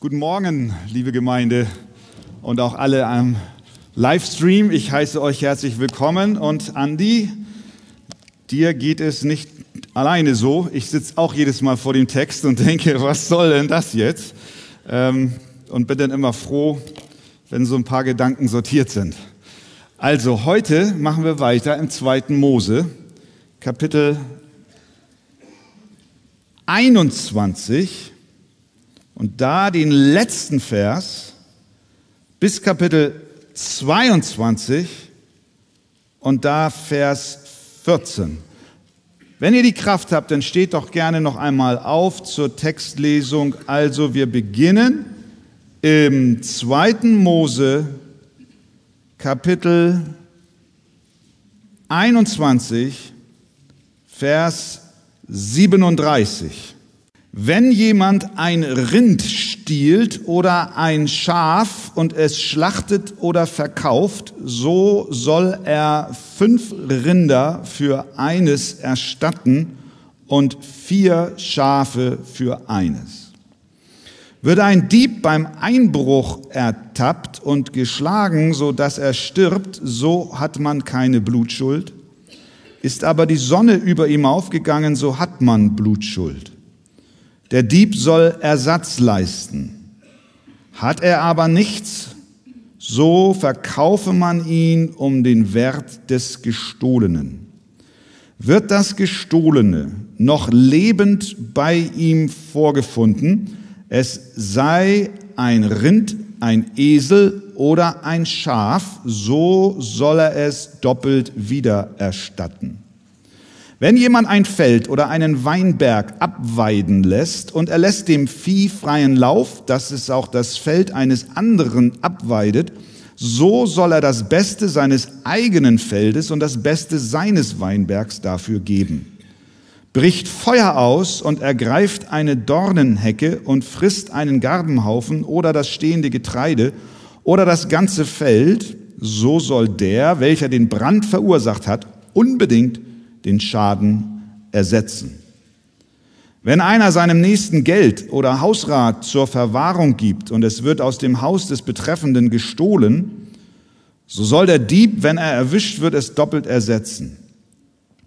Guten Morgen, liebe Gemeinde und auch alle am Livestream. Ich heiße euch herzlich willkommen und Andi, dir geht es nicht alleine so. Ich sitze auch jedes Mal vor dem Text und denke, was soll denn das jetzt? Ähm, und bin dann immer froh, wenn so ein paar Gedanken sortiert sind. Also heute machen wir weiter im zweiten Mose, Kapitel 21 und da den letzten Vers bis Kapitel 22 und da Vers 14. Wenn ihr die Kraft habt, dann steht doch gerne noch einmal auf zur Textlesung. Also wir beginnen im zweiten Mose Kapitel 21, Vers 37. Wenn jemand ein Rind stiehlt oder ein Schaf und es schlachtet oder verkauft, so soll er fünf Rinder für eines erstatten und vier Schafe für eines. Wird ein Dieb beim Einbruch ertappt und geschlagen, so dass er stirbt, so hat man keine Blutschuld. Ist aber die Sonne über ihm aufgegangen, so hat man Blutschuld. Der Dieb soll Ersatz leisten. Hat er aber nichts, so verkaufe man ihn um den Wert des Gestohlenen. Wird das Gestohlene noch lebend bei ihm vorgefunden, es sei ein Rind, ein Esel oder ein Schaf, so soll er es doppelt wiedererstatten. Wenn jemand ein Feld oder einen Weinberg abweiden lässt und er lässt dem Vieh freien Lauf, dass es auch das Feld eines anderen abweidet, so soll er das Beste seines eigenen Feldes und das Beste seines Weinbergs dafür geben. Bricht Feuer aus und ergreift eine Dornenhecke und frisst einen Garbenhaufen oder das stehende Getreide oder das ganze Feld, so soll der, welcher den Brand verursacht hat, unbedingt den Schaden ersetzen. Wenn einer seinem Nächsten Geld oder Hausrat zur Verwahrung gibt und es wird aus dem Haus des Betreffenden gestohlen, so soll der Dieb, wenn er erwischt wird, es doppelt ersetzen.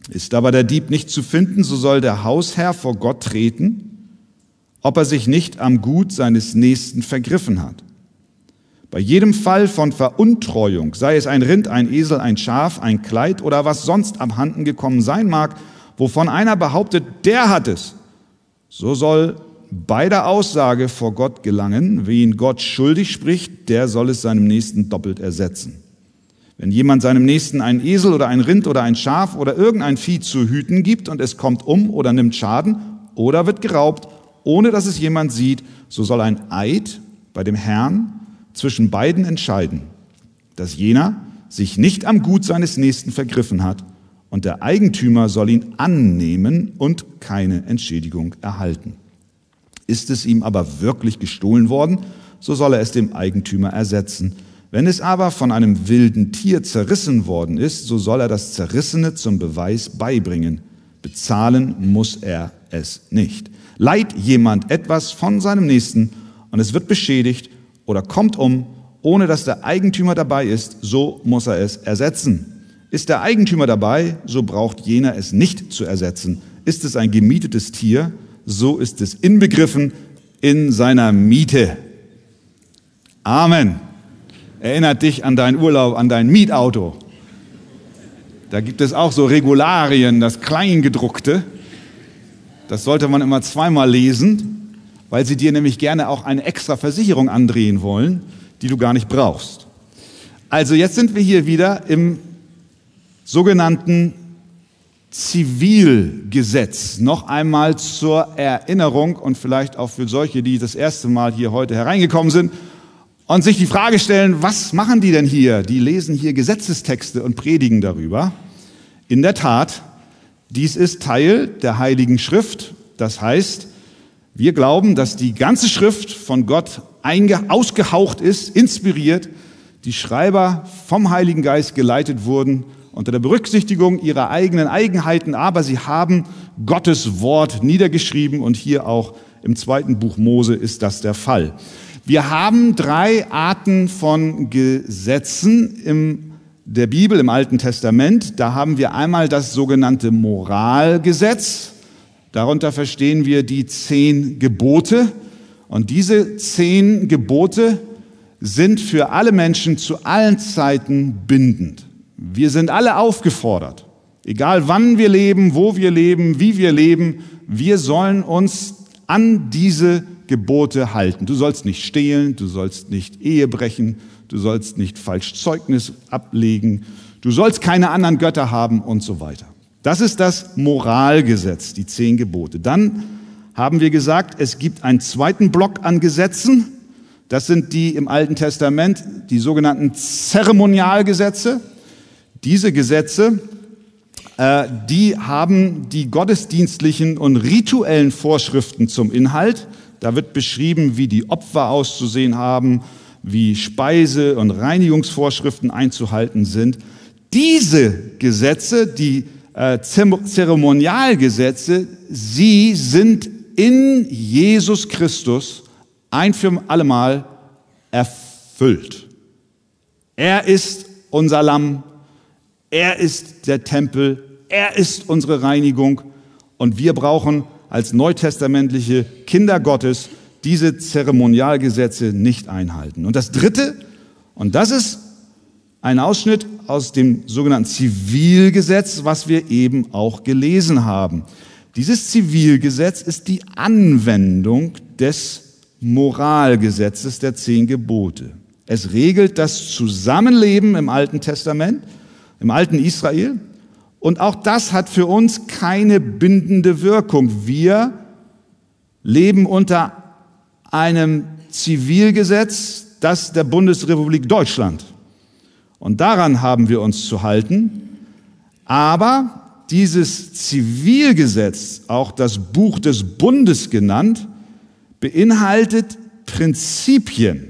Ist aber der Dieb nicht zu finden, so soll der Hausherr vor Gott treten, ob er sich nicht am Gut seines Nächsten vergriffen hat. Bei jedem Fall von Veruntreuung, sei es ein Rind, ein Esel, ein Schaf, ein Kleid oder was sonst abhanden gekommen sein mag, wovon einer behauptet, der hat es, so soll bei der Aussage vor Gott gelangen, wen Gott schuldig spricht, der soll es seinem Nächsten doppelt ersetzen. Wenn jemand seinem Nächsten einen Esel oder ein Rind oder ein Schaf oder irgendein Vieh zu hüten gibt und es kommt um oder nimmt Schaden oder wird geraubt, ohne dass es jemand sieht, so soll ein Eid bei dem Herrn zwischen beiden entscheiden, dass jener sich nicht am Gut seines Nächsten vergriffen hat und der Eigentümer soll ihn annehmen und keine Entschädigung erhalten. Ist es ihm aber wirklich gestohlen worden, so soll er es dem Eigentümer ersetzen. Wenn es aber von einem wilden Tier zerrissen worden ist, so soll er das Zerrissene zum Beweis beibringen. Bezahlen muss er es nicht. Leiht jemand etwas von seinem Nächsten und es wird beschädigt, oder kommt um, ohne dass der Eigentümer dabei ist, so muss er es ersetzen. Ist der Eigentümer dabei, so braucht jener es nicht zu ersetzen. Ist es ein gemietetes Tier, so ist es inbegriffen in seiner Miete. Amen. Erinnert dich an deinen Urlaub, an dein Mietauto. Da gibt es auch so Regularien, das Kleingedruckte. Das sollte man immer zweimal lesen, weil sie dir nämlich gerne auch eine extra Versicherung andrehen wollen, die du gar nicht brauchst. Also jetzt sind wir hier wieder im sogenannten Zivilgesetz. Noch einmal zur Erinnerung und vielleicht auch für solche, die das erste Mal hier heute hereingekommen sind und sich die Frage stellen, was machen die denn hier? Die lesen hier Gesetzestexte und predigen darüber. In der Tat, dies ist Teil der Heiligen Schrift. Das heißt, wir glauben, dass die ganze Schrift von Gott ausgehaucht ist, inspiriert, die Schreiber vom Heiligen Geist geleitet wurden unter der Berücksichtigung ihrer eigenen Eigenheiten, aber sie haben Gottes Wort niedergeschrieben und hier auch im zweiten Buch Mose ist das der Fall. Wir haben drei Arten von Gesetzen im der Bibel im Alten Testament. Da haben wir einmal das sogenannte Moralgesetz. Darunter verstehen wir die zehn Gebote. Und diese zehn Gebote sind für alle Menschen zu allen Zeiten bindend. Wir sind alle aufgefordert, egal wann wir leben, wo wir leben, wie wir leben, wir sollen uns an diese Gebote halten. Du sollst nicht stehlen, du sollst nicht Ehe brechen, du sollst nicht falsch Zeugnis ablegen, du sollst keine anderen Götter haben und so weiter. Das ist das Moralgesetz, die zehn Gebote. Dann haben wir gesagt, es gibt einen zweiten Block an Gesetzen. Das sind die im Alten Testament, die sogenannten Zeremonialgesetze. Diese Gesetze, äh, die haben die gottesdienstlichen und rituellen Vorschriften zum Inhalt. Da wird beschrieben, wie die Opfer auszusehen haben, wie Speise- und Reinigungsvorschriften einzuhalten sind. Diese Gesetze, die äh, Zeremonialgesetze, sie sind in Jesus Christus ein für allemal erfüllt. Er ist unser Lamm, er ist der Tempel, er ist unsere Reinigung und wir brauchen als neutestamentliche Kinder Gottes diese Zeremonialgesetze nicht einhalten. Und das Dritte, und das ist ein Ausschnitt aus dem sogenannten Zivilgesetz, was wir eben auch gelesen haben. Dieses Zivilgesetz ist die Anwendung des Moralgesetzes der zehn Gebote. Es regelt das Zusammenleben im Alten Testament, im alten Israel. Und auch das hat für uns keine bindende Wirkung. Wir leben unter einem Zivilgesetz, das der Bundesrepublik Deutschland. Und daran haben wir uns zu halten. Aber dieses Zivilgesetz, auch das Buch des Bundes genannt, beinhaltet Prinzipien.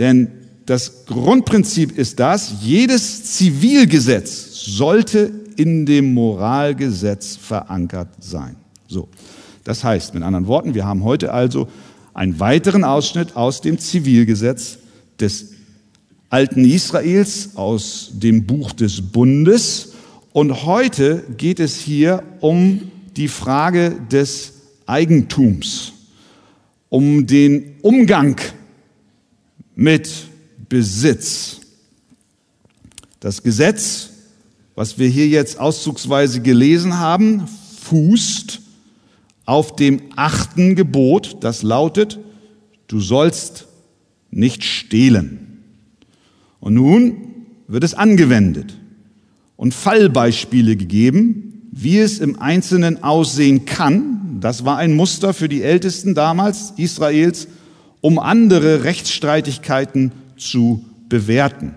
Denn das Grundprinzip ist das, jedes Zivilgesetz sollte in dem Moralgesetz verankert sein. So. Das heißt, mit anderen Worten, wir haben heute also einen weiteren Ausschnitt aus dem Zivilgesetz des alten Israels, aus dem Buch des Bundes, und heute geht es hier um die Frage des Eigentums, um den Umgang mit Besitz. Das Gesetz, was wir hier jetzt auszugsweise gelesen haben, fußt auf dem achten Gebot, das lautet, du sollst nicht stehlen. Und nun wird es angewendet und Fallbeispiele gegeben, wie es im Einzelnen aussehen kann. Das war ein Muster für die Ältesten damals Israels, um andere Rechtsstreitigkeiten zu bewerten.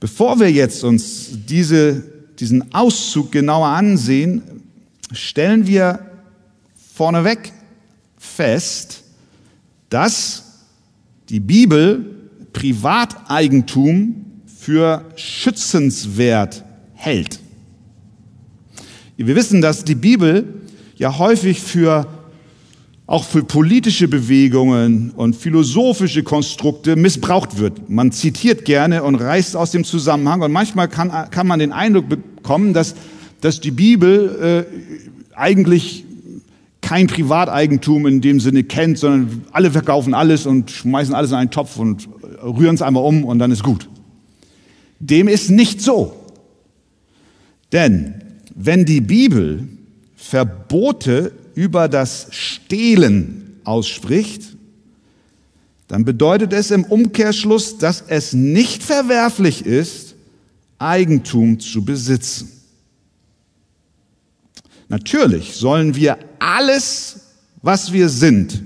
Bevor wir jetzt uns diese, diesen Auszug genauer ansehen, stellen wir vorneweg fest, dass die Bibel Privateigentum für schützenswert hält. Wir wissen, dass die Bibel ja häufig für auch für politische Bewegungen und philosophische Konstrukte missbraucht wird. Man zitiert gerne und reißt aus dem Zusammenhang und manchmal kann, kann man den Eindruck bekommen, dass, dass die Bibel äh, eigentlich kein Privateigentum in dem Sinne kennt, sondern alle verkaufen alles und schmeißen alles in einen Topf und rühren es einmal um und dann ist gut. Dem ist nicht so. Denn wenn die Bibel Verbote über das Stehlen ausspricht, dann bedeutet es im Umkehrschluss, dass es nicht verwerflich ist, Eigentum zu besitzen. Natürlich sollen wir alles, was wir sind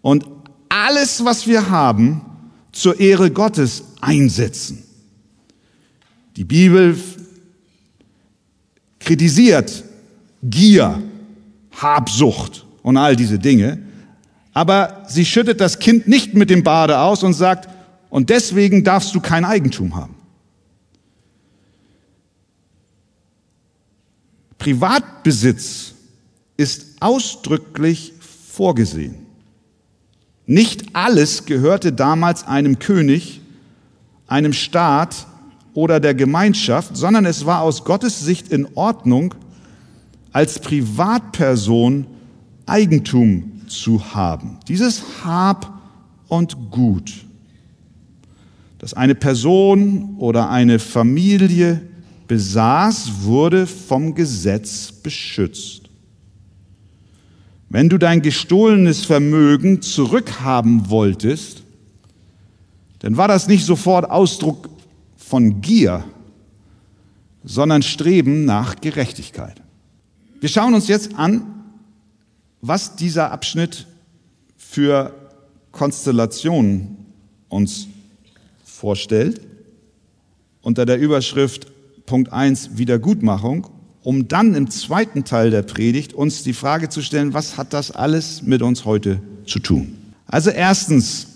und alles, was wir haben, zur Ehre Gottes einsetzen. Die Bibel kritisiert Gier, Habsucht und all diese Dinge, aber sie schüttet das Kind nicht mit dem Bade aus und sagt, und deswegen darfst du kein Eigentum haben. Privatbesitz ist ausdrücklich vorgesehen. Nicht alles gehörte damals einem König, einem Staat oder der Gemeinschaft, sondern es war aus Gottes Sicht in Ordnung, als Privatperson Eigentum zu haben. Dieses Hab und Gut, das eine Person oder eine Familie besaß, wurde vom Gesetz beschützt. Wenn du dein gestohlenes Vermögen zurückhaben wolltest, dann war das nicht sofort Ausdruck von Gier, sondern Streben nach Gerechtigkeit. Wir schauen uns jetzt an, was dieser Abschnitt für Konstellationen uns vorstellt. Unter der Überschrift Punkt 1 Wiedergutmachung, um dann im zweiten Teil der Predigt uns die Frage zu stellen, was hat das alles mit uns heute zu tun? Also erstens,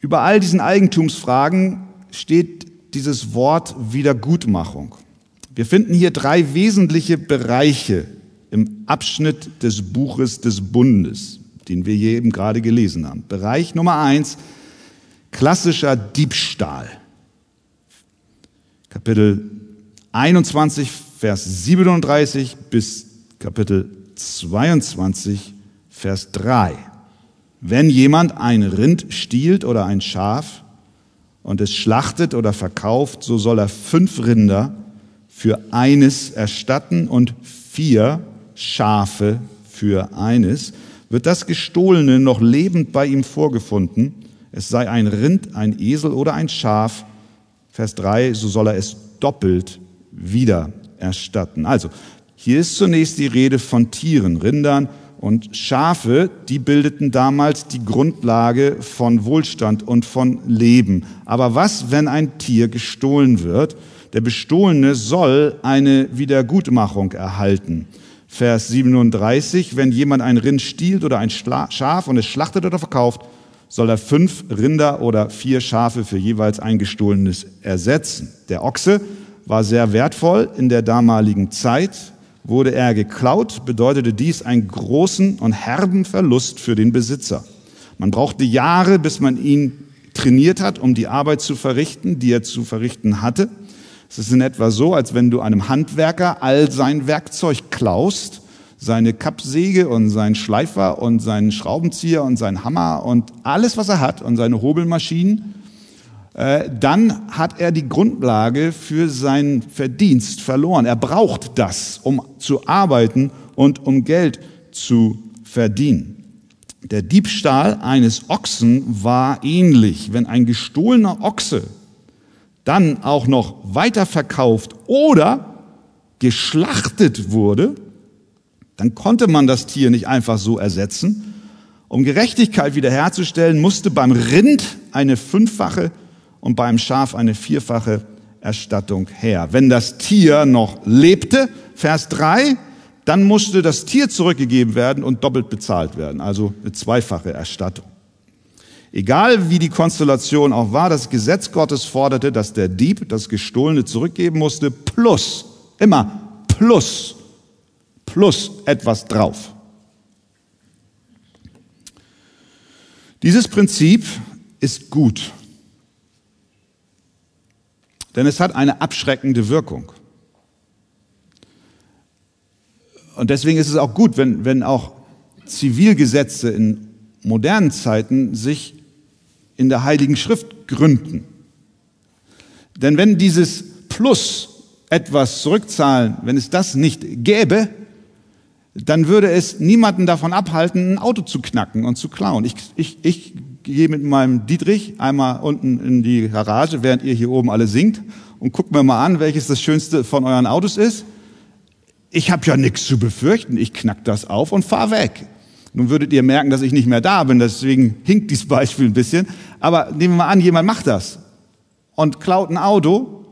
über all diesen Eigentumsfragen steht dieses Wort Wiedergutmachung. Wir finden hier drei wesentliche Bereiche im Abschnitt des Buches des Bundes, den wir hier eben gerade gelesen haben. Bereich Nummer eins, klassischer Diebstahl. Kapitel 21, Vers 37 bis Kapitel 22, Vers 3. Wenn jemand ein Rind stiehlt oder ein Schaf und es schlachtet oder verkauft, so soll er fünf Rinder für eines erstatten und vier Schafe für eines. Wird das Gestohlene noch lebend bei ihm vorgefunden, es sei ein Rind, ein Esel oder ein Schaf, Vers 3, so soll er es doppelt wieder erstatten. Also, hier ist zunächst die Rede von Tieren, Rindern und Schafe, die bildeten damals die Grundlage von Wohlstand und von Leben. Aber was, wenn ein Tier gestohlen wird? Der Bestohlene soll eine Wiedergutmachung erhalten. Vers 37, wenn jemand ein Rind stiehlt oder ein Schaf und es schlachtet oder verkauft, soll er fünf Rinder oder vier Schafe für jeweils ein gestohlenes ersetzen. Der Ochse war sehr wertvoll in der damaligen Zeit. Wurde er geklaut, bedeutete dies einen großen und herben Verlust für den Besitzer. Man brauchte Jahre, bis man ihn trainiert hat, um die Arbeit zu verrichten, die er zu verrichten hatte. Es ist in etwa so, als wenn du einem Handwerker all sein Werkzeug klaust, seine Kappsäge und seinen Schleifer und seinen Schraubenzieher und seinen Hammer und alles, was er hat und seine Hobelmaschinen, dann hat er die Grundlage für seinen Verdienst verloren. Er braucht das, um zu arbeiten und um Geld zu verdienen. Der Diebstahl eines Ochsen war ähnlich. Wenn ein gestohlener Ochse dann auch noch weiterverkauft oder geschlachtet wurde, dann konnte man das Tier nicht einfach so ersetzen. Um Gerechtigkeit wiederherzustellen, musste beim Rind eine fünffache und beim Schaf eine vierfache Erstattung her. Wenn das Tier noch lebte, Vers 3, dann musste das Tier zurückgegeben werden und doppelt bezahlt werden, also eine zweifache Erstattung. Egal wie die Konstellation auch war, das Gesetz Gottes forderte, dass der Dieb das Gestohlene zurückgeben musste, plus, immer plus, plus etwas drauf. Dieses Prinzip ist gut, denn es hat eine abschreckende Wirkung. Und deswegen ist es auch gut, wenn, wenn auch Zivilgesetze in modernen Zeiten sich in der Heiligen Schrift gründen. Denn wenn dieses Plus etwas zurückzahlen, wenn es das nicht gäbe, dann würde es niemanden davon abhalten, ein Auto zu knacken und zu klauen. Ich, ich, ich gehe mit meinem Dietrich einmal unten in die Garage, während ihr hier oben alle singt, und guckt mir mal an, welches das Schönste von euren Autos ist. Ich habe ja nichts zu befürchten. Ich knack das auf und fahr weg. Nun würdet ihr merken, dass ich nicht mehr da bin, deswegen hinkt dieses Beispiel ein bisschen. Aber nehmen wir mal an, jemand macht das und klaut ein Auto,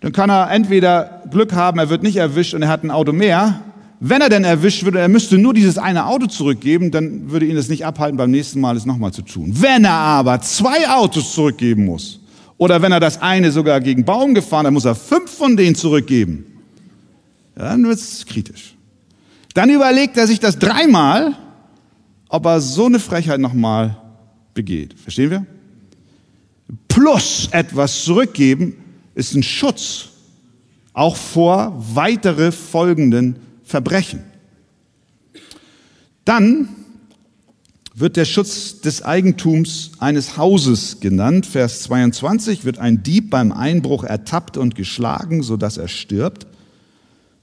dann kann er entweder Glück haben, er wird nicht erwischt und er hat ein Auto mehr. Wenn er denn erwischt wird, er müsste nur dieses eine Auto zurückgeben, dann würde ihn das nicht abhalten, beim nächsten Mal es nochmal zu tun. Wenn er aber zwei Autos zurückgeben muss, oder wenn er das eine sogar gegen Baum gefahren, dann muss er fünf von denen zurückgeben. Ja, dann wird es kritisch. Dann überlegt er sich das dreimal, ob er so eine Frechheit nochmal begeht. Verstehen wir? Plus etwas zurückgeben ist ein Schutz, auch vor weitere folgenden Verbrechen. Dann wird der Schutz des Eigentums eines Hauses genannt. Vers 22 wird ein Dieb beim Einbruch ertappt und geschlagen, sodass er stirbt.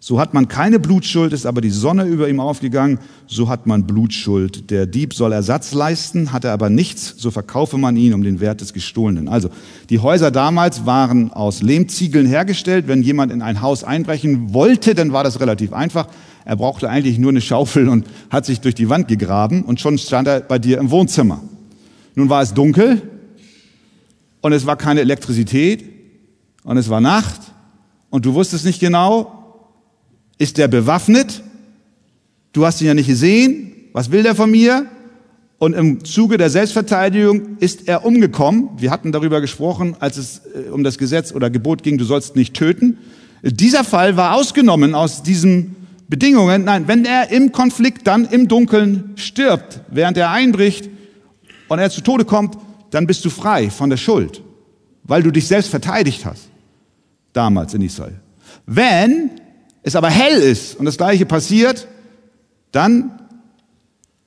So hat man keine Blutschuld, ist aber die Sonne über ihm aufgegangen, so hat man Blutschuld. Der Dieb soll Ersatz leisten, hat er aber nichts, so verkaufe man ihn um den Wert des Gestohlenen. Also, die Häuser damals waren aus Lehmziegeln hergestellt. Wenn jemand in ein Haus einbrechen wollte, dann war das relativ einfach. Er brauchte eigentlich nur eine Schaufel und hat sich durch die Wand gegraben und schon stand er bei dir im Wohnzimmer. Nun war es dunkel und es war keine Elektrizität und es war Nacht und du wusstest nicht genau, ist der bewaffnet? Du hast ihn ja nicht gesehen. Was will der von mir? Und im Zuge der Selbstverteidigung ist er umgekommen. Wir hatten darüber gesprochen, als es äh, um das Gesetz oder Gebot ging, du sollst nicht töten. Dieser Fall war ausgenommen aus diesen Bedingungen. Nein, wenn er im Konflikt dann im Dunkeln stirbt, während er einbricht und er zu Tode kommt, dann bist du frei von der Schuld, weil du dich selbst verteidigt hast. Damals in Israel. Wenn es aber hell ist und das gleiche passiert, dann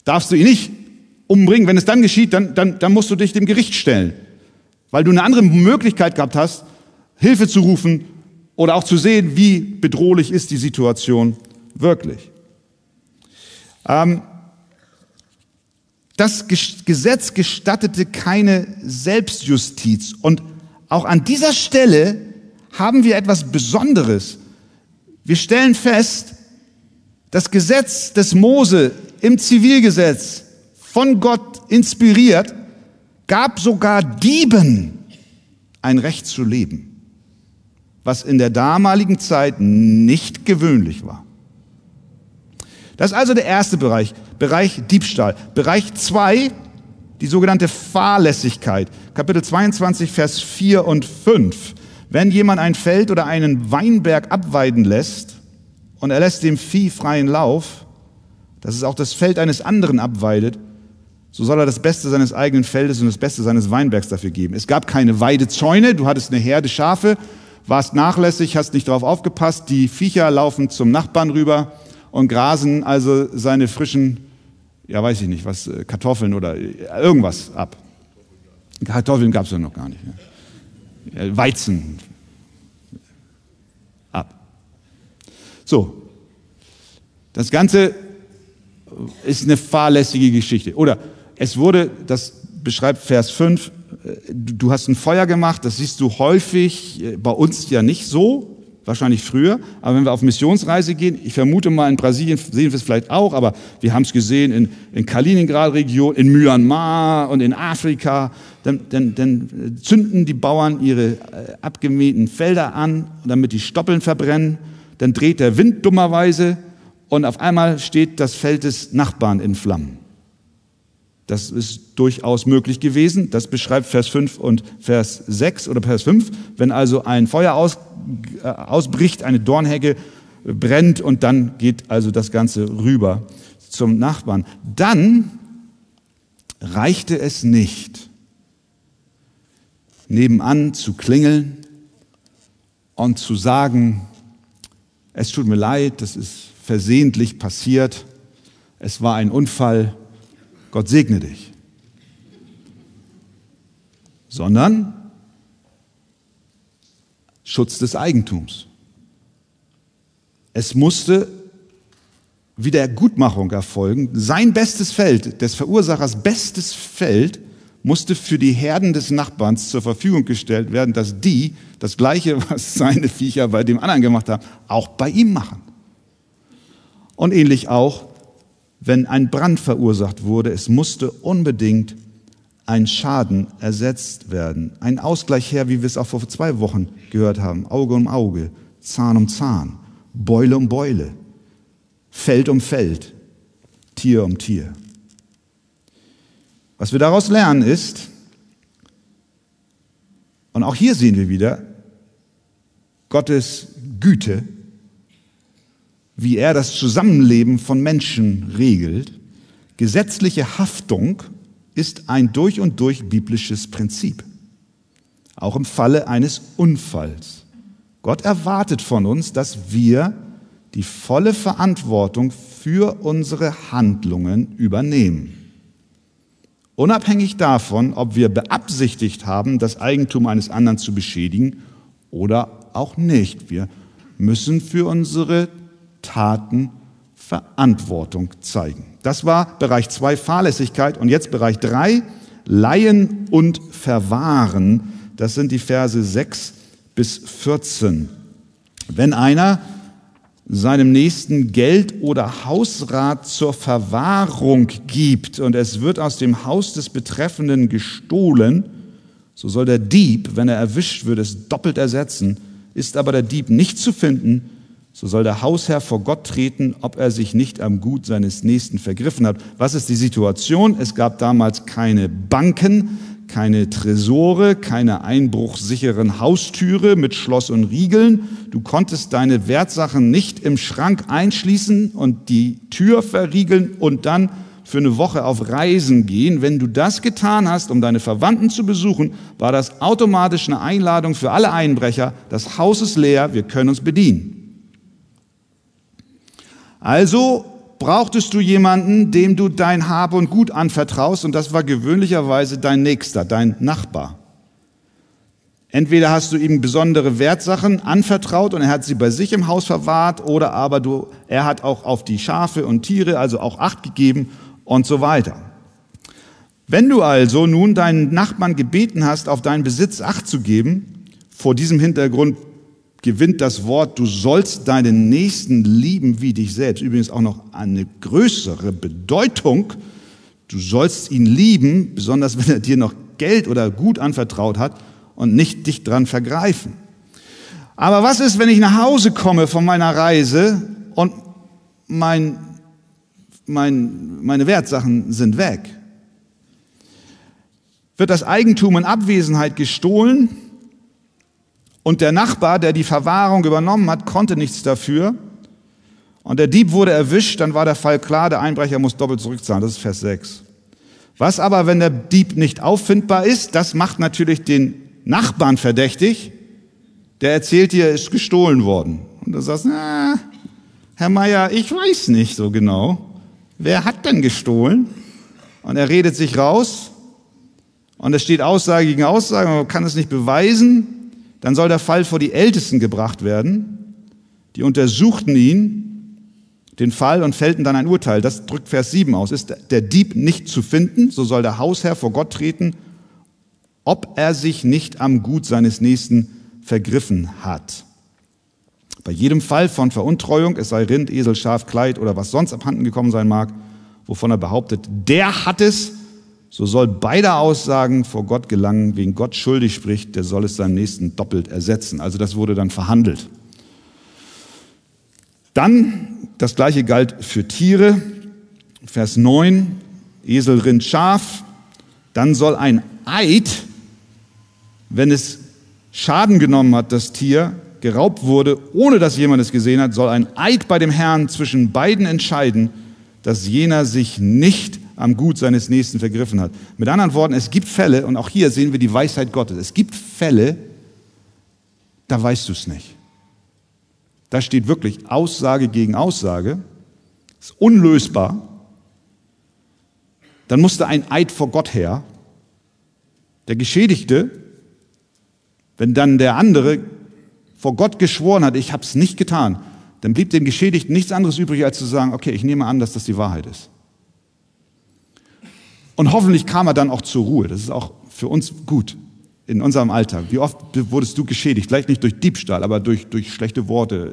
darfst du ihn nicht umbringen. Wenn es dann geschieht, dann, dann, dann musst du dich dem Gericht stellen, weil du eine andere Möglichkeit gehabt hast, Hilfe zu rufen oder auch zu sehen, wie bedrohlich ist die Situation wirklich. Ähm, das Gesetz gestattete keine Selbstjustiz und auch an dieser Stelle haben wir etwas Besonderes. Wir stellen fest, das Gesetz des Mose im Zivilgesetz von Gott inspiriert, gab sogar Dieben ein Recht zu leben, was in der damaligen Zeit nicht gewöhnlich war. Das ist also der erste Bereich, Bereich Diebstahl. Bereich zwei, die sogenannte Fahrlässigkeit. Kapitel 22, Vers 4 und 5. Wenn jemand ein Feld oder einen Weinberg abweiden lässt und er lässt dem Vieh freien Lauf, dass es auch das Feld eines anderen abweidet, so soll er das Beste seines eigenen Feldes und das Beste seines Weinbergs dafür geben. Es gab keine Weidezäune, du hattest eine Herde Schafe, warst nachlässig, hast nicht darauf aufgepasst, die Viecher laufen zum Nachbarn rüber und grasen also seine frischen, ja weiß ich nicht, was, äh, Kartoffeln oder äh, irgendwas ab. Kartoffeln gab es ja noch gar nicht. Ne? Weizen ab. So, das Ganze ist eine fahrlässige Geschichte. Oder es wurde, das beschreibt Vers 5, du hast ein Feuer gemacht, das siehst du häufig, äh, bei uns ja nicht so, wahrscheinlich früher, aber wenn wir auf Missionsreise gehen, ich vermute mal in Brasilien sehen wir es vielleicht auch, aber wir haben es gesehen in, in Kaliningrad-Region, in Myanmar und in Afrika, dann, dann, dann zünden die Bauern ihre äh, abgemähten Felder an, damit die Stoppeln verbrennen, dann dreht der Wind dummerweise und auf einmal steht das Feld des Nachbarn in Flammen. Das ist durchaus möglich gewesen. Das beschreibt Vers 5 und Vers 6 oder Vers 5. Wenn also ein Feuer aus, äh, ausbricht, eine Dornhecke brennt und dann geht also das Ganze rüber zum Nachbarn. Dann reichte es nicht, nebenan zu klingeln und zu sagen, es tut mir leid, das ist versehentlich passiert, es war ein Unfall, Gott segne dich, sondern Schutz des Eigentums. Es musste Wiedergutmachung erfolgen. Sein bestes Feld, des Verursachers bestes Feld, musste für die Herden des Nachbarns zur Verfügung gestellt werden, dass die das Gleiche, was seine Viecher bei dem anderen gemacht haben, auch bei ihm machen. Und ähnlich auch wenn ein Brand verursacht wurde, es musste unbedingt ein Schaden ersetzt werden. Ein Ausgleich her, wie wir es auch vor zwei Wochen gehört haben. Auge um Auge, Zahn um Zahn, Beule um Beule, Feld um Feld, Tier um Tier. Was wir daraus lernen ist, und auch hier sehen wir wieder Gottes Güte wie er das Zusammenleben von Menschen regelt. Gesetzliche Haftung ist ein durch und durch biblisches Prinzip. Auch im Falle eines Unfalls. Gott erwartet von uns, dass wir die volle Verantwortung für unsere Handlungen übernehmen. Unabhängig davon, ob wir beabsichtigt haben, das Eigentum eines anderen zu beschädigen oder auch nicht. Wir müssen für unsere Taten Verantwortung zeigen. Das war Bereich 2 Fahrlässigkeit und jetzt Bereich 3 Leihen und Verwahren. Das sind die Verse 6 bis 14. Wenn einer seinem Nächsten Geld oder Hausrat zur Verwahrung gibt und es wird aus dem Haus des Betreffenden gestohlen, so soll der Dieb, wenn er erwischt wird, es doppelt ersetzen. Ist aber der Dieb nicht zu finden, so soll der Hausherr vor Gott treten, ob er sich nicht am Gut seines Nächsten vergriffen hat. Was ist die Situation? Es gab damals keine Banken, keine Tresore, keine einbruchsicheren Haustüre mit Schloss und Riegeln. Du konntest deine Wertsachen nicht im Schrank einschließen und die Tür verriegeln und dann für eine Woche auf Reisen gehen. Wenn du das getan hast, um deine Verwandten zu besuchen, war das automatisch eine Einladung für alle Einbrecher. Das Haus ist leer, wir können uns bedienen. Also brauchtest du jemanden, dem du dein Hab und Gut anvertraust und das war gewöhnlicherweise dein Nächster, dein Nachbar. Entweder hast du ihm besondere Wertsachen anvertraut und er hat sie bei sich im Haus verwahrt oder aber du, er hat auch auf die Schafe und Tiere, also auch Acht gegeben und so weiter. Wenn du also nun deinen Nachbarn gebeten hast, auf deinen Besitz Acht zu geben, vor diesem Hintergrund gewinnt das Wort, du sollst deinen Nächsten lieben wie dich selbst. Übrigens auch noch eine größere Bedeutung. Du sollst ihn lieben, besonders wenn er dir noch Geld oder Gut anvertraut hat und nicht dich dran vergreifen. Aber was ist, wenn ich nach Hause komme von meiner Reise und mein, mein, meine Wertsachen sind weg? Wird das Eigentum in Abwesenheit gestohlen? Und der Nachbar, der die Verwahrung übernommen hat, konnte nichts dafür. Und der Dieb wurde erwischt, dann war der Fall klar, der Einbrecher muss doppelt zurückzahlen. Das ist Vers 6. Was aber, wenn der Dieb nicht auffindbar ist, das macht natürlich den Nachbarn verdächtig. Der erzählt dir, er ist gestohlen worden. Und du sagst, na, Herr Meier, ich weiß nicht so genau. Wer hat denn gestohlen? Und er redet sich raus. Und es steht Aussage gegen Aussage, man kann es nicht beweisen. Dann soll der Fall vor die Ältesten gebracht werden. Die untersuchten ihn, den Fall, und fällten dann ein Urteil. Das drückt Vers 7 aus. Ist der Dieb nicht zu finden, so soll der Hausherr vor Gott treten, ob er sich nicht am Gut seines Nächsten vergriffen hat. Bei jedem Fall von Veruntreuung, es sei Rind, Esel, Schaf, Kleid oder was sonst abhanden gekommen sein mag, wovon er behauptet, der hat es, so soll beide Aussagen vor Gott gelangen, wegen Gott schuldig spricht, der soll es seinem Nächsten doppelt ersetzen. Also das wurde dann verhandelt. Dann, das gleiche galt für Tiere, Vers 9, Esel, Rind, Schaf. Dann soll ein Eid, wenn es Schaden genommen hat, das Tier geraubt wurde, ohne dass jemand es gesehen hat, soll ein Eid bei dem Herrn zwischen beiden entscheiden, dass jener sich nicht am Gut seines Nächsten vergriffen hat. Mit anderen Worten, es gibt Fälle, und auch hier sehen wir die Weisheit Gottes, es gibt Fälle, da weißt du es nicht. Da steht wirklich Aussage gegen Aussage, ist unlösbar. Dann musste ein Eid vor Gott her. Der Geschädigte, wenn dann der andere vor Gott geschworen hat, ich habe es nicht getan, dann blieb dem Geschädigten nichts anderes übrig, als zu sagen, okay, ich nehme an, dass das die Wahrheit ist. Und hoffentlich kam er dann auch zur Ruhe. Das ist auch für uns gut in unserem Alltag. Wie oft wurdest du geschädigt? Vielleicht nicht durch Diebstahl, aber durch, durch schlechte Worte.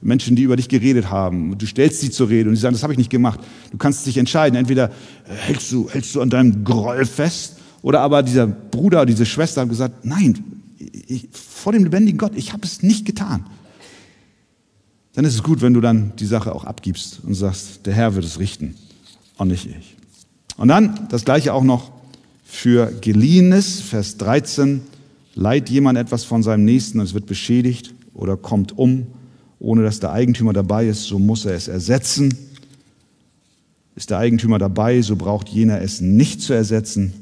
Menschen, die über dich geredet haben. Du stellst sie zur Rede und sie sagen, das habe ich nicht gemacht. Du kannst dich entscheiden. Entweder hältst du, hältst du an deinem Groll fest oder aber dieser Bruder, diese Schwester haben gesagt, nein, ich, vor dem lebendigen Gott, ich habe es nicht getan. Dann ist es gut, wenn du dann die Sache auch abgibst und sagst, der Herr wird es richten und nicht ich. Und dann das gleiche auch noch für Geliehenes, Vers 13, leiht jemand etwas von seinem Nächsten und es wird beschädigt oder kommt um ohne dass der Eigentümer dabei ist, so muss er es ersetzen. Ist der Eigentümer dabei, so braucht jener es nicht zu ersetzen.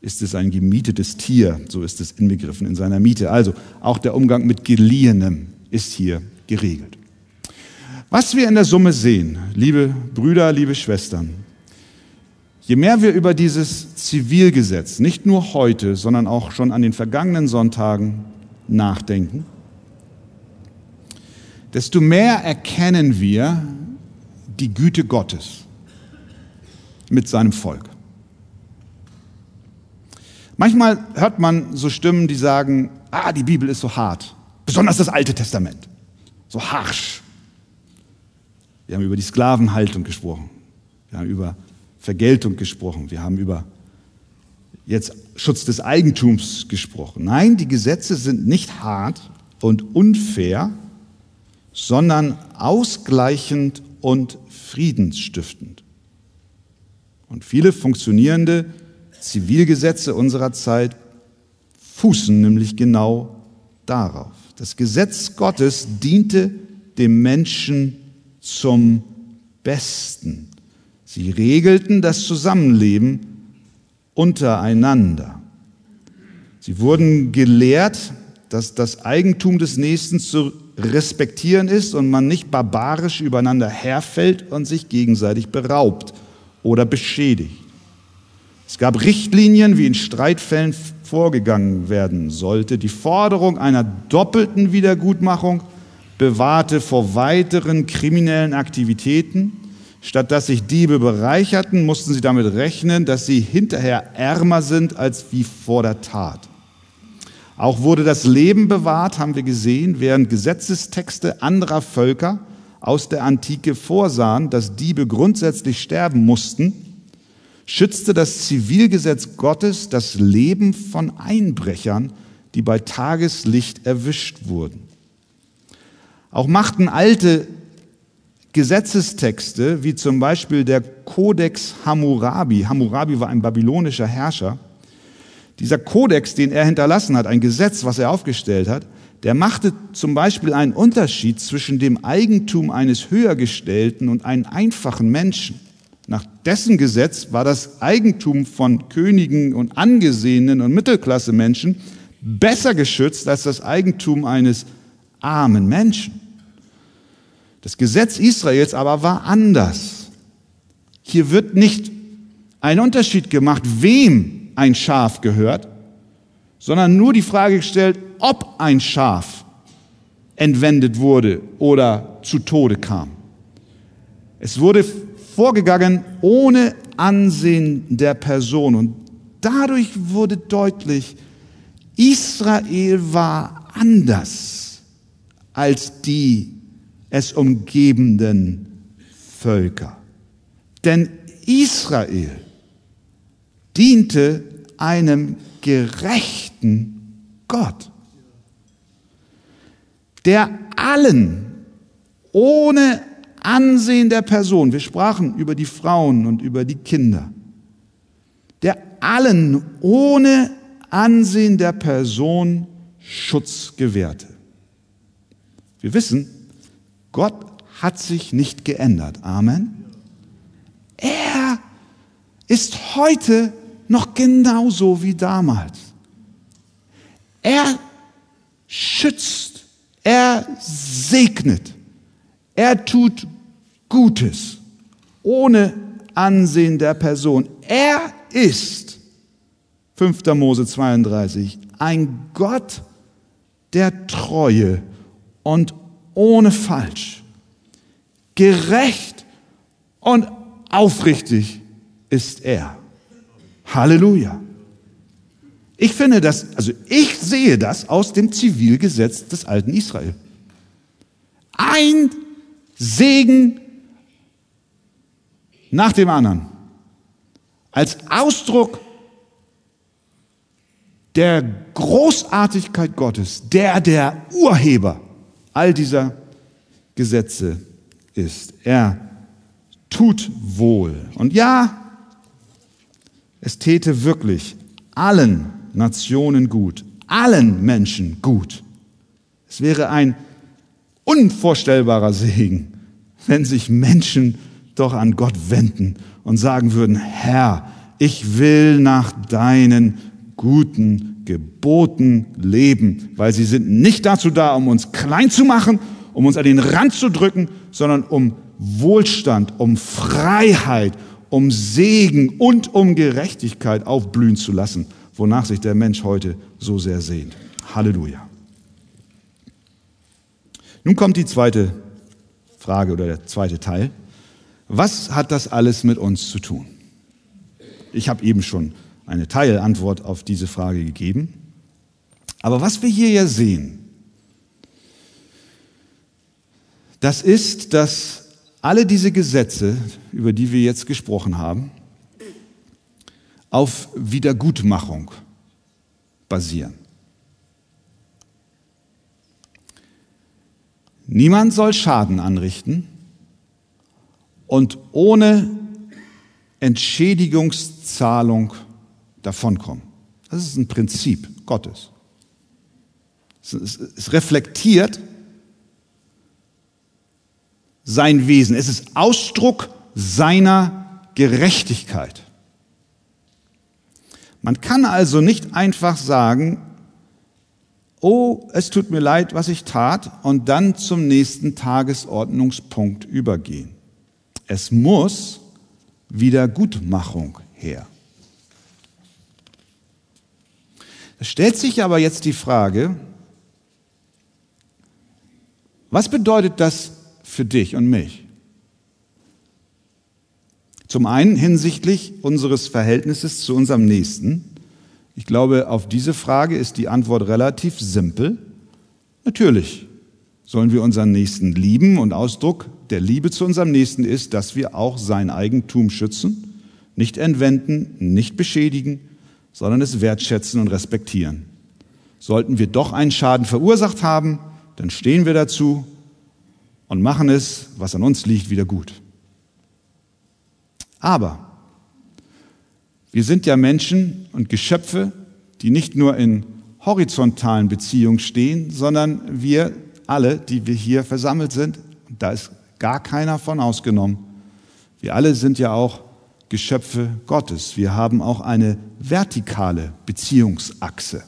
Ist es ein gemietetes Tier, so ist es inbegriffen in seiner Miete. Also auch der Umgang mit Geliehenem ist hier geregelt. Was wir in der Summe sehen, liebe Brüder, liebe Schwestern, je mehr wir über dieses Zivilgesetz, nicht nur heute, sondern auch schon an den vergangenen Sonntagen nachdenken, desto mehr erkennen wir die Güte Gottes mit seinem Volk. Manchmal hört man so Stimmen, die sagen, ah, die Bibel ist so hart, besonders das Alte Testament, so harsch. Wir haben über die Sklavenhaltung gesprochen, wir haben über Vergeltung gesprochen, wir haben über jetzt Schutz des Eigentums gesprochen. Nein, die Gesetze sind nicht hart und unfair, sondern ausgleichend und friedensstiftend. Und viele funktionierende Zivilgesetze unserer Zeit fußen nämlich genau darauf. Das Gesetz Gottes diente dem Menschen zum Besten. Sie regelten das Zusammenleben untereinander. Sie wurden gelehrt, dass das Eigentum des Nächsten zu respektieren ist und man nicht barbarisch übereinander herfällt und sich gegenseitig beraubt oder beschädigt. Es gab Richtlinien, wie in Streitfällen vorgegangen werden sollte. Die Forderung einer doppelten Wiedergutmachung bewahrte vor weiteren kriminellen Aktivitäten. Statt dass sich Diebe bereicherten, mussten sie damit rechnen, dass sie hinterher ärmer sind als wie vor der Tat. Auch wurde das Leben bewahrt, haben wir gesehen, während Gesetzestexte anderer Völker aus der Antike vorsahen, dass Diebe grundsätzlich sterben mussten, schützte das Zivilgesetz Gottes das Leben von Einbrechern, die bei Tageslicht erwischt wurden. Auch machten alte Gesetzestexte, wie zum Beispiel der Kodex Hammurabi, Hammurabi war ein babylonischer Herrscher, dieser Kodex, den er hinterlassen hat, ein Gesetz, was er aufgestellt hat, der machte zum Beispiel einen Unterschied zwischen dem Eigentum eines Höhergestellten und einem einfachen Menschen. Nach dessen Gesetz war das Eigentum von Königen und angesehenen und Mittelklasse-Menschen besser geschützt als das Eigentum eines armen Menschen. Das Gesetz Israels aber war anders. Hier wird nicht ein Unterschied gemacht, wem ein Schaf gehört, sondern nur die Frage gestellt, ob ein Schaf entwendet wurde oder zu Tode kam. Es wurde vorgegangen ohne Ansehen der Person und dadurch wurde deutlich, Israel war anders als die es umgebenden Völker. Denn Israel diente einem gerechten Gott, der allen ohne Ansehen der Person, wir sprachen über die Frauen und über die Kinder, der allen ohne Ansehen der Person Schutz gewährte. Wir wissen, Gott hat sich nicht geändert. Amen. Er ist heute noch genauso wie damals. Er schützt, er segnet, er tut Gutes ohne Ansehen der Person. Er ist, 5. Mose 32, ein Gott der Treue und ohne Falsch. Gerecht und aufrichtig ist er. Halleluja. Ich finde das, also ich sehe das aus dem Zivilgesetz des alten Israel. Ein Segen nach dem anderen. Als Ausdruck der Großartigkeit Gottes, der der Urheber all dieser Gesetze ist. Er tut wohl. Und ja, es täte wirklich allen Nationen gut, allen Menschen gut. Es wäre ein unvorstellbarer Segen, wenn sich Menschen doch an Gott wenden und sagen würden, Herr, ich will nach deinen guten Geboten leben, weil sie sind nicht dazu da, um uns klein zu machen, um uns an den Rand zu drücken, sondern um Wohlstand, um Freiheit, um Segen und um Gerechtigkeit aufblühen zu lassen, wonach sich der Mensch heute so sehr sehnt. Halleluja. Nun kommt die zweite Frage oder der zweite Teil. Was hat das alles mit uns zu tun? Ich habe eben schon eine Teilantwort auf diese Frage gegeben. Aber was wir hier ja sehen, das ist, dass alle diese Gesetze, über die wir jetzt gesprochen haben, auf Wiedergutmachung basieren. Niemand soll Schaden anrichten und ohne Entschädigungszahlung davonkommen. Das ist ein Prinzip Gottes. Es reflektiert sein Wesen. Es ist Ausdruck seiner Gerechtigkeit. Man kann also nicht einfach sagen, oh, es tut mir leid, was ich tat, und dann zum nächsten Tagesordnungspunkt übergehen. Es muss Wiedergutmachung her. Es stellt sich aber jetzt die Frage, was bedeutet das für dich und mich? Zum einen hinsichtlich unseres Verhältnisses zu unserem Nächsten. Ich glaube, auf diese Frage ist die Antwort relativ simpel. Natürlich sollen wir unseren Nächsten lieben und Ausdruck der Liebe zu unserem Nächsten ist, dass wir auch sein Eigentum schützen, nicht entwenden, nicht beschädigen, sondern es wertschätzen und respektieren. Sollten wir doch einen Schaden verursacht haben, dann stehen wir dazu und machen es, was an uns liegt, wieder gut. Aber wir sind ja Menschen und Geschöpfe, die nicht nur in horizontalen Beziehungen stehen, sondern wir alle, die wir hier versammelt sind, da ist gar keiner von ausgenommen, wir alle sind ja auch Geschöpfe Gottes. Wir haben auch eine vertikale Beziehungsachse.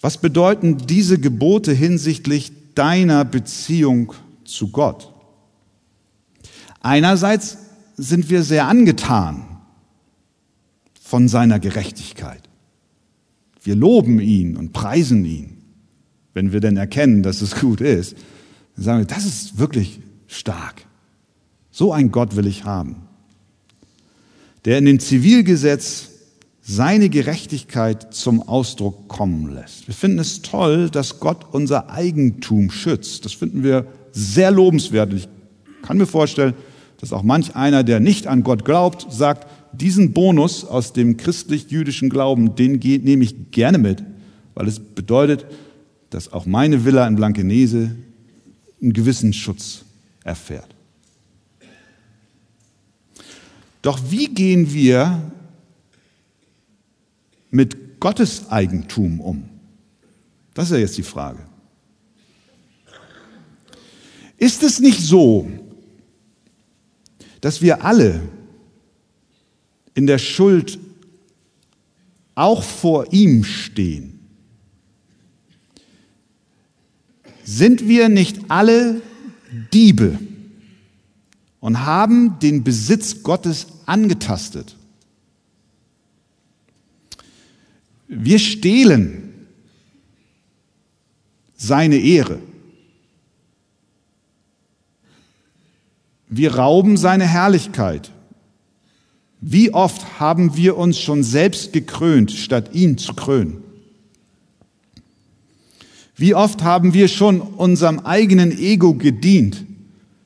Was bedeuten diese Gebote hinsichtlich deiner Beziehung zu Gott? Einerseits sind wir sehr angetan von seiner Gerechtigkeit. Wir loben ihn und preisen ihn, wenn wir denn erkennen, dass es gut ist. Dann sagen wir, das ist wirklich stark. So ein Gott will ich haben, der in dem Zivilgesetz seine Gerechtigkeit zum Ausdruck kommen lässt. Wir finden es toll, dass Gott unser Eigentum schützt. Das finden wir sehr lobenswert. Ich kann mir vorstellen, dass auch manch einer, der nicht an Gott glaubt, sagt, diesen Bonus aus dem christlich-jüdischen Glauben, den nehme ich gerne mit, weil es bedeutet, dass auch meine Villa in Blankenese einen gewissen Schutz erfährt. Doch wie gehen wir mit Gottes Eigentum um? Das ist ja jetzt die Frage. Ist es nicht so, dass wir alle in der Schuld auch vor ihm stehen? Sind wir nicht alle Diebe und haben den Besitz Gottes angetastet? Wir stehlen seine Ehre. Wir rauben seine Herrlichkeit. Wie oft haben wir uns schon selbst gekrönt, statt ihn zu krönen? Wie oft haben wir schon unserem eigenen Ego gedient,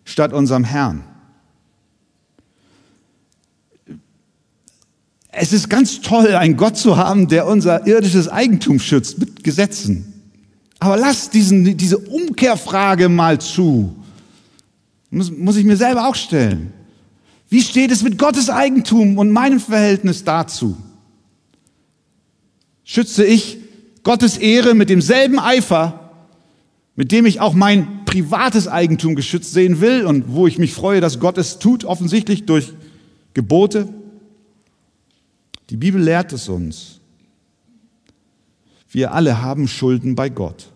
statt unserem Herrn? Es ist ganz toll, einen Gott zu haben, der unser irdisches Eigentum schützt mit Gesetzen. Aber lass diesen, diese Umkehrfrage mal zu. Muss, muss ich mir selber auch stellen. Wie steht es mit Gottes Eigentum und meinem Verhältnis dazu? Schütze ich Gottes Ehre mit demselben Eifer, mit dem ich auch mein privates Eigentum geschützt sehen will und wo ich mich freue, dass Gott es tut, offensichtlich durch Gebote. Die Bibel lehrt es uns. Wir alle haben Schulden bei Gott.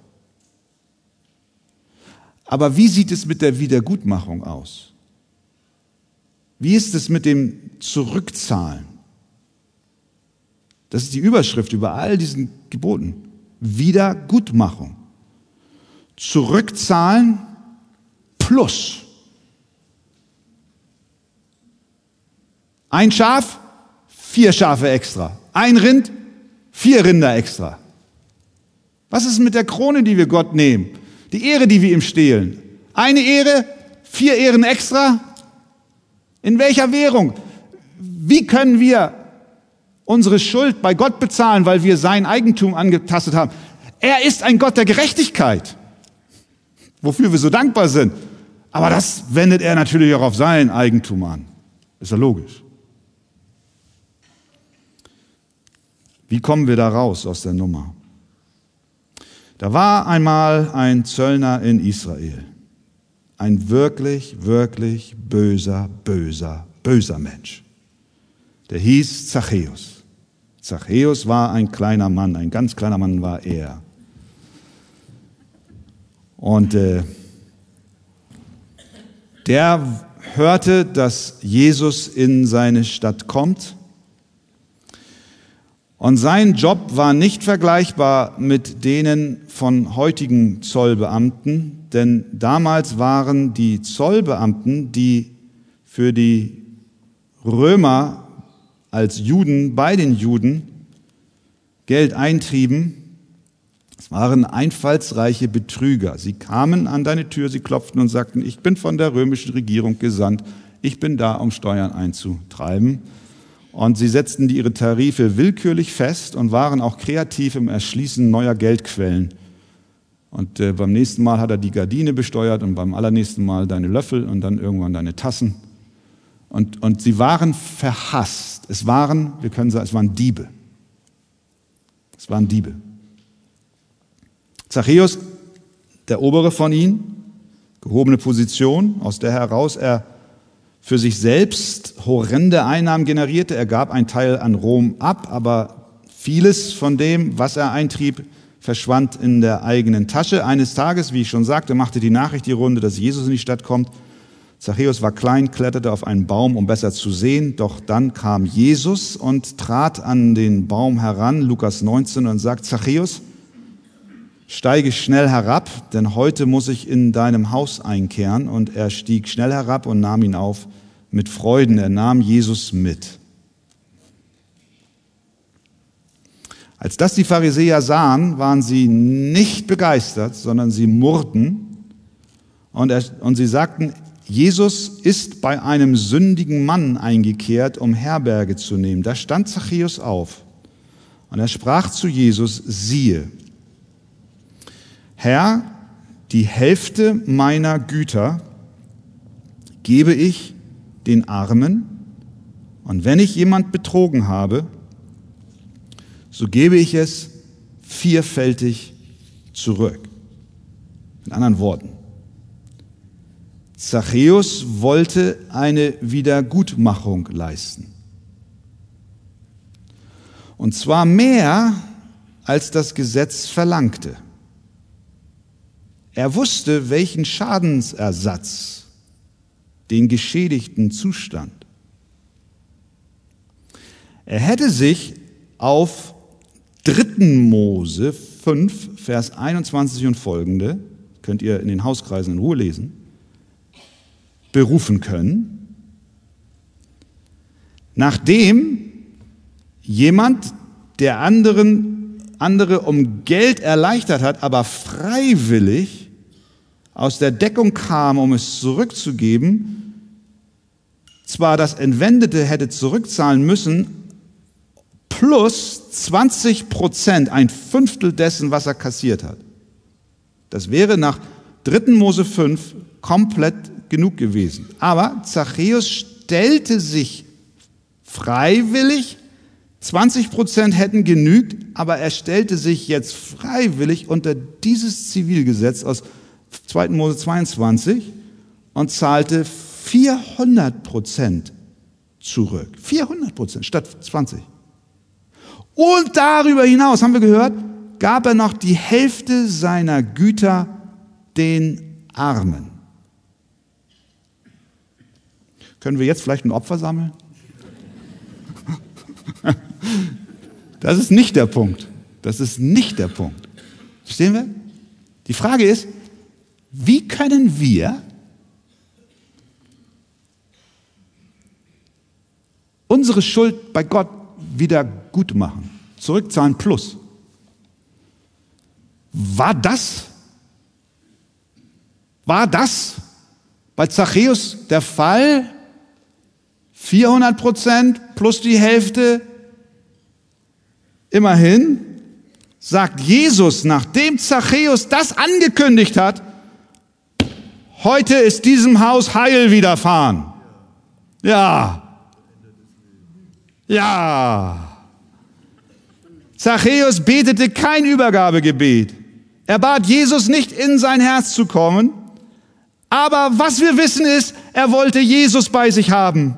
Aber wie sieht es mit der Wiedergutmachung aus? Wie ist es mit dem Zurückzahlen? Das ist die Überschrift über all diesen Geboten. Wiedergutmachung. Zurückzahlen plus. Ein Schaf, vier Schafe extra. Ein Rind, vier Rinder extra. Was ist mit der Krone, die wir Gott nehmen? Die Ehre, die wir ihm stehlen. Eine Ehre, vier Ehren extra. In welcher Währung? Wie können wir unsere Schuld bei Gott bezahlen, weil wir sein Eigentum angetastet haben? Er ist ein Gott der Gerechtigkeit, wofür wir so dankbar sind. Aber das wendet er natürlich auch auf sein Eigentum an. Ist ja logisch. Wie kommen wir da raus aus der Nummer? Da war einmal ein Zöllner in Israel. Ein wirklich, wirklich böser, böser, böser Mensch. Der hieß Zachäus. Zachäus war ein kleiner Mann, ein ganz kleiner Mann war er. Und äh, der hörte, dass Jesus in seine Stadt kommt und sein Job war nicht vergleichbar mit denen von heutigen Zollbeamten, denn damals waren die Zollbeamten, die für die Römer als Juden bei den Juden Geld eintrieben, es waren einfallsreiche Betrüger. Sie kamen an deine Tür, sie klopften und sagten, ich bin von der römischen Regierung gesandt, ich bin da, um Steuern einzutreiben. Und sie setzten ihre Tarife willkürlich fest und waren auch kreativ im Erschließen neuer Geldquellen. Und äh, beim nächsten Mal hat er die Gardine besteuert und beim allernächsten Mal deine Löffel und dann irgendwann deine Tassen. Und, und sie waren verhasst. Es waren, wir können sagen, es waren Diebe. Es waren Diebe. Zachäus, der obere von ihnen, gehobene Position, aus der heraus er für sich selbst horrende Einnahmen generierte. Er gab einen Teil an Rom ab, aber vieles von dem, was er eintrieb, verschwand in der eigenen Tasche. Eines Tages, wie ich schon sagte, machte die Nachricht die Runde, dass Jesus in die Stadt kommt. Zachäus war klein, kletterte auf einen Baum, um besser zu sehen. Doch dann kam Jesus und trat an den Baum heran, Lukas 19, und sagt, Zachäus, steige schnell herab, denn heute muss ich in deinem Haus einkehren. Und er stieg schnell herab und nahm ihn auf mit Freuden. Er nahm Jesus mit. Als das die Pharisäer sahen, waren sie nicht begeistert, sondern sie murrten und, er, und sie sagten, Jesus ist bei einem sündigen Mann eingekehrt, um Herberge zu nehmen. Da stand Zachäus auf und er sprach zu Jesus, siehe, Herr, die Hälfte meiner Güter gebe ich den Armen, und wenn ich jemand betrogen habe, so gebe ich es vierfältig zurück. In anderen Worten, Zachäus wollte eine Wiedergutmachung leisten. Und zwar mehr, als das Gesetz verlangte. Er wusste, welchen Schadensersatz den Geschädigten zustand. Er hätte sich auf 3. Mose 5, Vers 21 und folgende, könnt ihr in den Hauskreisen in Ruhe lesen, berufen können, nachdem jemand der anderen, andere um Geld erleichtert hat, aber freiwillig aus der Deckung kam, um es zurückzugeben, zwar das Entwendete hätte zurückzahlen müssen, plus 20 Prozent, ein Fünftel dessen, was er kassiert hat. Das wäre nach 3. Mose 5 komplett genug gewesen. Aber Zachäus stellte sich freiwillig 20 Prozent hätten genügt, aber er stellte sich jetzt freiwillig unter dieses Zivilgesetz aus 2. Mose 22 und zahlte 400 Prozent zurück. 400 Prozent statt 20. Und darüber hinaus, haben wir gehört, gab er noch die Hälfte seiner Güter den Armen. Können wir jetzt vielleicht ein Opfer sammeln? Das ist nicht der Punkt. Das ist nicht der Punkt. Verstehen wir? Die Frage ist, wie können wir unsere Schuld bei Gott wieder gut machen? Zurückzahlen plus. War das, war das bei Zachäus der Fall? 400 Prozent plus die Hälfte. Immerhin sagt Jesus, nachdem Zachäus das angekündigt hat, heute ist diesem Haus Heil widerfahren. Ja. Ja. Zachäus betete kein Übergabegebet. Er bat Jesus nicht in sein Herz zu kommen. Aber was wir wissen ist, er wollte Jesus bei sich haben.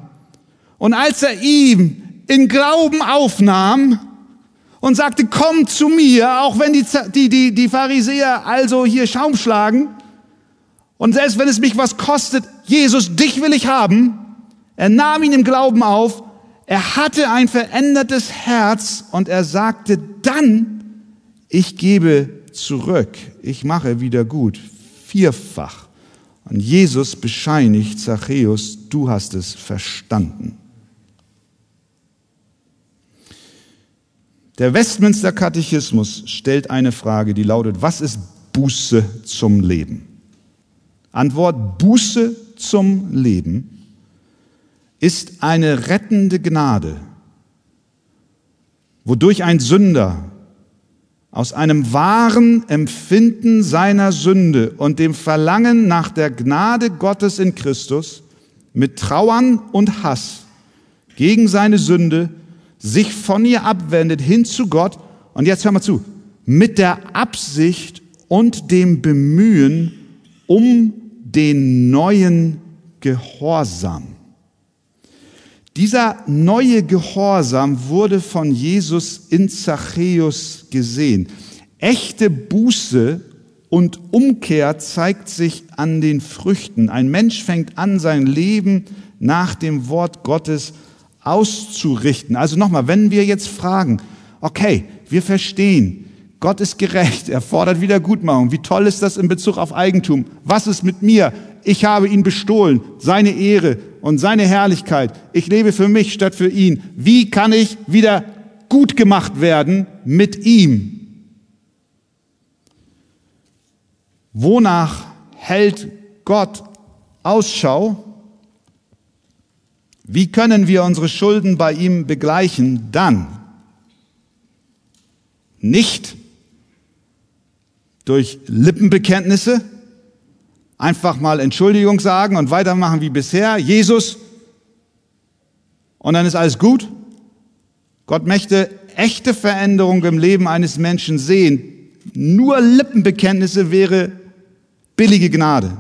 Und als er ihm in Glauben aufnahm und sagte, komm zu mir, auch wenn die, die, die, die Pharisäer also hier Schaum schlagen, und selbst wenn es mich was kostet, Jesus, dich will ich haben, er nahm ihn im Glauben auf, er hatte ein verändertes Herz und er sagte dann, ich gebe zurück, ich mache wieder gut, vierfach. Und Jesus bescheinigt Zachäus, du hast es verstanden. Der Westminster Katechismus stellt eine Frage, die lautet, was ist Buße zum Leben? Antwort, Buße zum Leben ist eine rettende Gnade, wodurch ein Sünder aus einem wahren Empfinden seiner Sünde und dem Verlangen nach der Gnade Gottes in Christus mit Trauern und Hass gegen seine Sünde sich von ihr abwendet hin zu Gott. Und jetzt hör mal zu, mit der Absicht und dem Bemühen um den neuen Gehorsam. Dieser neue Gehorsam wurde von Jesus in Zachäus gesehen. Echte Buße und Umkehr zeigt sich an den Früchten. Ein Mensch fängt an, sein Leben nach dem Wort Gottes auszurichten. Also nochmal, wenn wir jetzt fragen, okay, wir verstehen, Gott ist gerecht, er fordert Wiedergutmachung. Wie toll ist das in Bezug auf Eigentum? Was ist mit mir? Ich habe ihn bestohlen, seine Ehre und seine Herrlichkeit. Ich lebe für mich statt für ihn. Wie kann ich wieder gut gemacht werden mit ihm? Wonach hält Gott Ausschau? Wie können wir unsere Schulden bei ihm begleichen? Dann nicht durch Lippenbekenntnisse, einfach mal Entschuldigung sagen und weitermachen wie bisher. Jesus. Und dann ist alles gut. Gott möchte echte Veränderung im Leben eines Menschen sehen. Nur Lippenbekenntnisse wäre billige Gnade.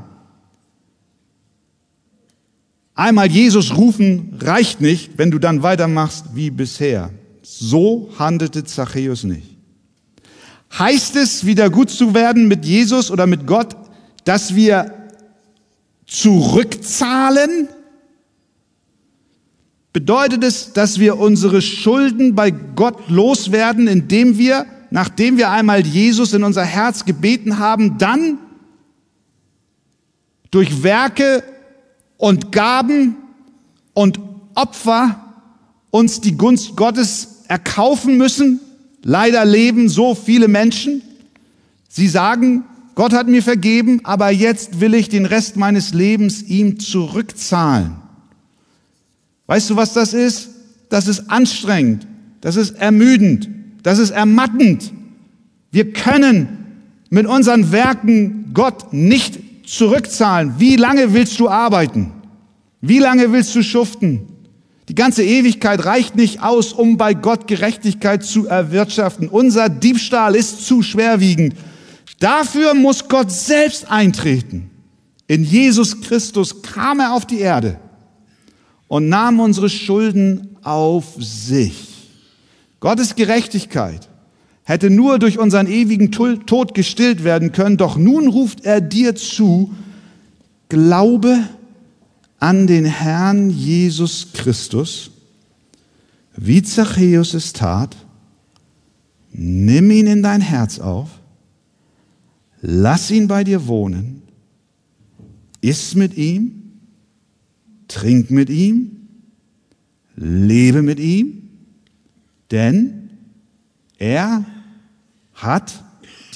Einmal Jesus rufen reicht nicht, wenn du dann weitermachst wie bisher. So handelte Zachäus nicht. Heißt es, wieder gut zu werden mit Jesus oder mit Gott, dass wir zurückzahlen? Bedeutet es, dass wir unsere Schulden bei Gott loswerden, indem wir, nachdem wir einmal Jesus in unser Herz gebeten haben, dann durch Werke und Gaben und Opfer uns die Gunst Gottes erkaufen müssen? Leider leben so viele Menschen. Sie sagen, Gott hat mir vergeben, aber jetzt will ich den Rest meines Lebens ihm zurückzahlen. Weißt du, was das ist? Das ist anstrengend, das ist ermüdend, das ist ermattend. Wir können mit unseren Werken Gott nicht zurückzahlen. Wie lange willst du arbeiten? Wie lange willst du schuften? Die ganze Ewigkeit reicht nicht aus, um bei Gott Gerechtigkeit zu erwirtschaften. Unser Diebstahl ist zu schwerwiegend. Dafür muss Gott selbst eintreten. In Jesus Christus kam er auf die Erde und nahm unsere Schulden auf sich. Gottes Gerechtigkeit hätte nur durch unseren ewigen Tod gestillt werden können, doch nun ruft er dir zu, glaube an den Herrn Jesus Christus, wie Zachäus es tat, nimm ihn in dein Herz auf, lass ihn bei dir wohnen, iss mit ihm, trink mit ihm, lebe mit ihm, denn er hat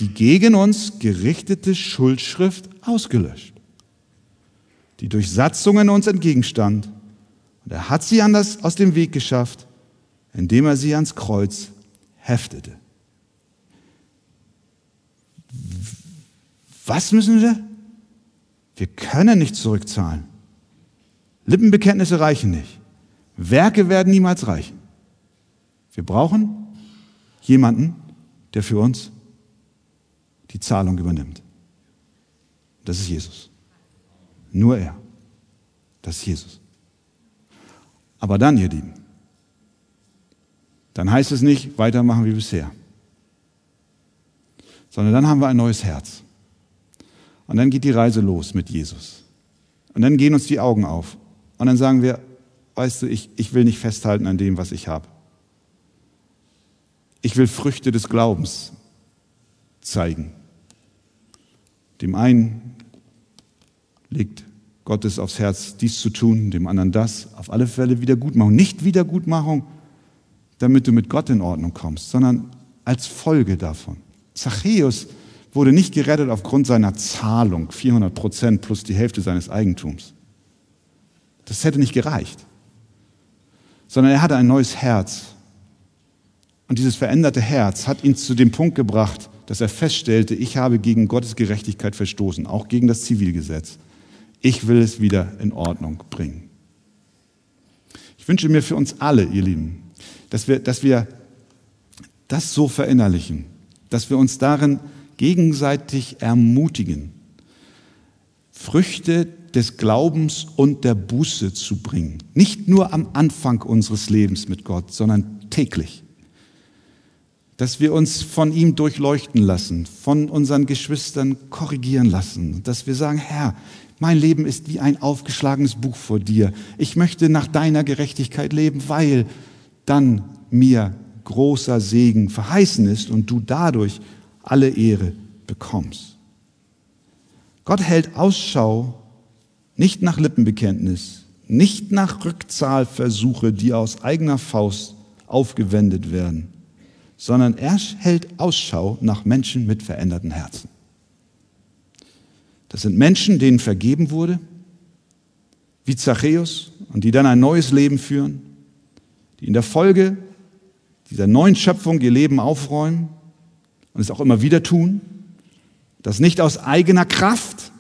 die gegen uns gerichtete Schuldschrift ausgelöscht die durch Satzungen uns entgegenstand. Und er hat sie anders aus dem Weg geschafft, indem er sie ans Kreuz heftete. Was müssen wir? Wir können nicht zurückzahlen. Lippenbekenntnisse reichen nicht. Werke werden niemals reichen. Wir brauchen jemanden, der für uns die Zahlung übernimmt. Das ist Jesus. Nur er. Das ist Jesus. Aber dann, ihr Lieben, dann heißt es nicht weitermachen wie bisher, sondern dann haben wir ein neues Herz. Und dann geht die Reise los mit Jesus. Und dann gehen uns die Augen auf. Und dann sagen wir, weißt du, ich, ich will nicht festhalten an dem, was ich habe. Ich will Früchte des Glaubens zeigen. Dem einen legt Gott es aufs Herz, dies zu tun, dem anderen das. Auf alle Fälle Wiedergutmachung. Nicht Wiedergutmachung, damit du mit Gott in Ordnung kommst, sondern als Folge davon. Zachäus wurde nicht gerettet aufgrund seiner Zahlung, 400 Prozent plus die Hälfte seines Eigentums. Das hätte nicht gereicht. Sondern er hatte ein neues Herz. Und dieses veränderte Herz hat ihn zu dem Punkt gebracht, dass er feststellte, ich habe gegen Gottes Gerechtigkeit verstoßen, auch gegen das Zivilgesetz. Ich will es wieder in Ordnung bringen. Ich wünsche mir für uns alle, ihr Lieben, dass wir, dass wir das so verinnerlichen, dass wir uns darin gegenseitig ermutigen, Früchte des Glaubens und der Buße zu bringen. Nicht nur am Anfang unseres Lebens mit Gott, sondern täglich dass wir uns von ihm durchleuchten lassen, von unseren Geschwistern korrigieren lassen, dass wir sagen, Herr, mein Leben ist wie ein aufgeschlagenes Buch vor dir. Ich möchte nach deiner Gerechtigkeit leben, weil dann mir großer Segen verheißen ist und du dadurch alle Ehre bekommst. Gott hält Ausschau nicht nach Lippenbekenntnis, nicht nach Rückzahlversuche, die aus eigener Faust aufgewendet werden sondern er hält Ausschau nach Menschen mit veränderten Herzen. Das sind Menschen, denen vergeben wurde, wie Zachäus, und die dann ein neues Leben führen, die in der Folge dieser neuen Schöpfung ihr Leben aufräumen und es auch immer wieder tun, das nicht aus eigener Kraft.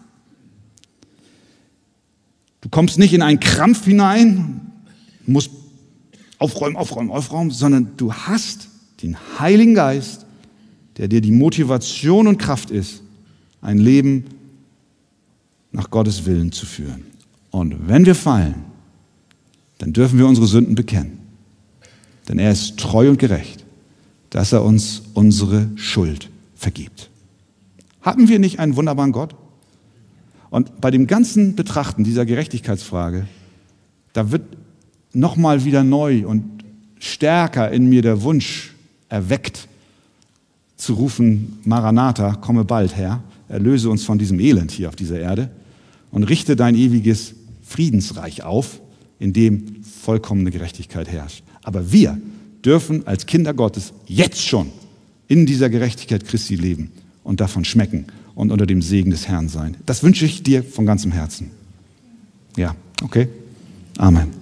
Du kommst nicht in einen Krampf hinein, musst aufräumen, aufräumen, aufräumen, sondern du hast den Heiligen Geist, der dir die Motivation und Kraft ist, ein Leben nach Gottes Willen zu führen. Und wenn wir fallen, dann dürfen wir unsere Sünden bekennen. Denn er ist treu und gerecht, dass er uns unsere Schuld vergibt. Haben wir nicht einen wunderbaren Gott? Und bei dem ganzen Betrachten dieser Gerechtigkeitsfrage, da wird nochmal wieder neu und stärker in mir der Wunsch erweckt, zu rufen, Maranatha, komme bald, Herr, erlöse uns von diesem Elend hier auf dieser Erde und richte dein ewiges Friedensreich auf, in dem vollkommene Gerechtigkeit herrscht. Aber wir dürfen als Kinder Gottes jetzt schon in dieser Gerechtigkeit Christi leben und davon schmecken und unter dem Segen des Herrn sein. Das wünsche ich dir von ganzem Herzen. Ja, okay. Amen.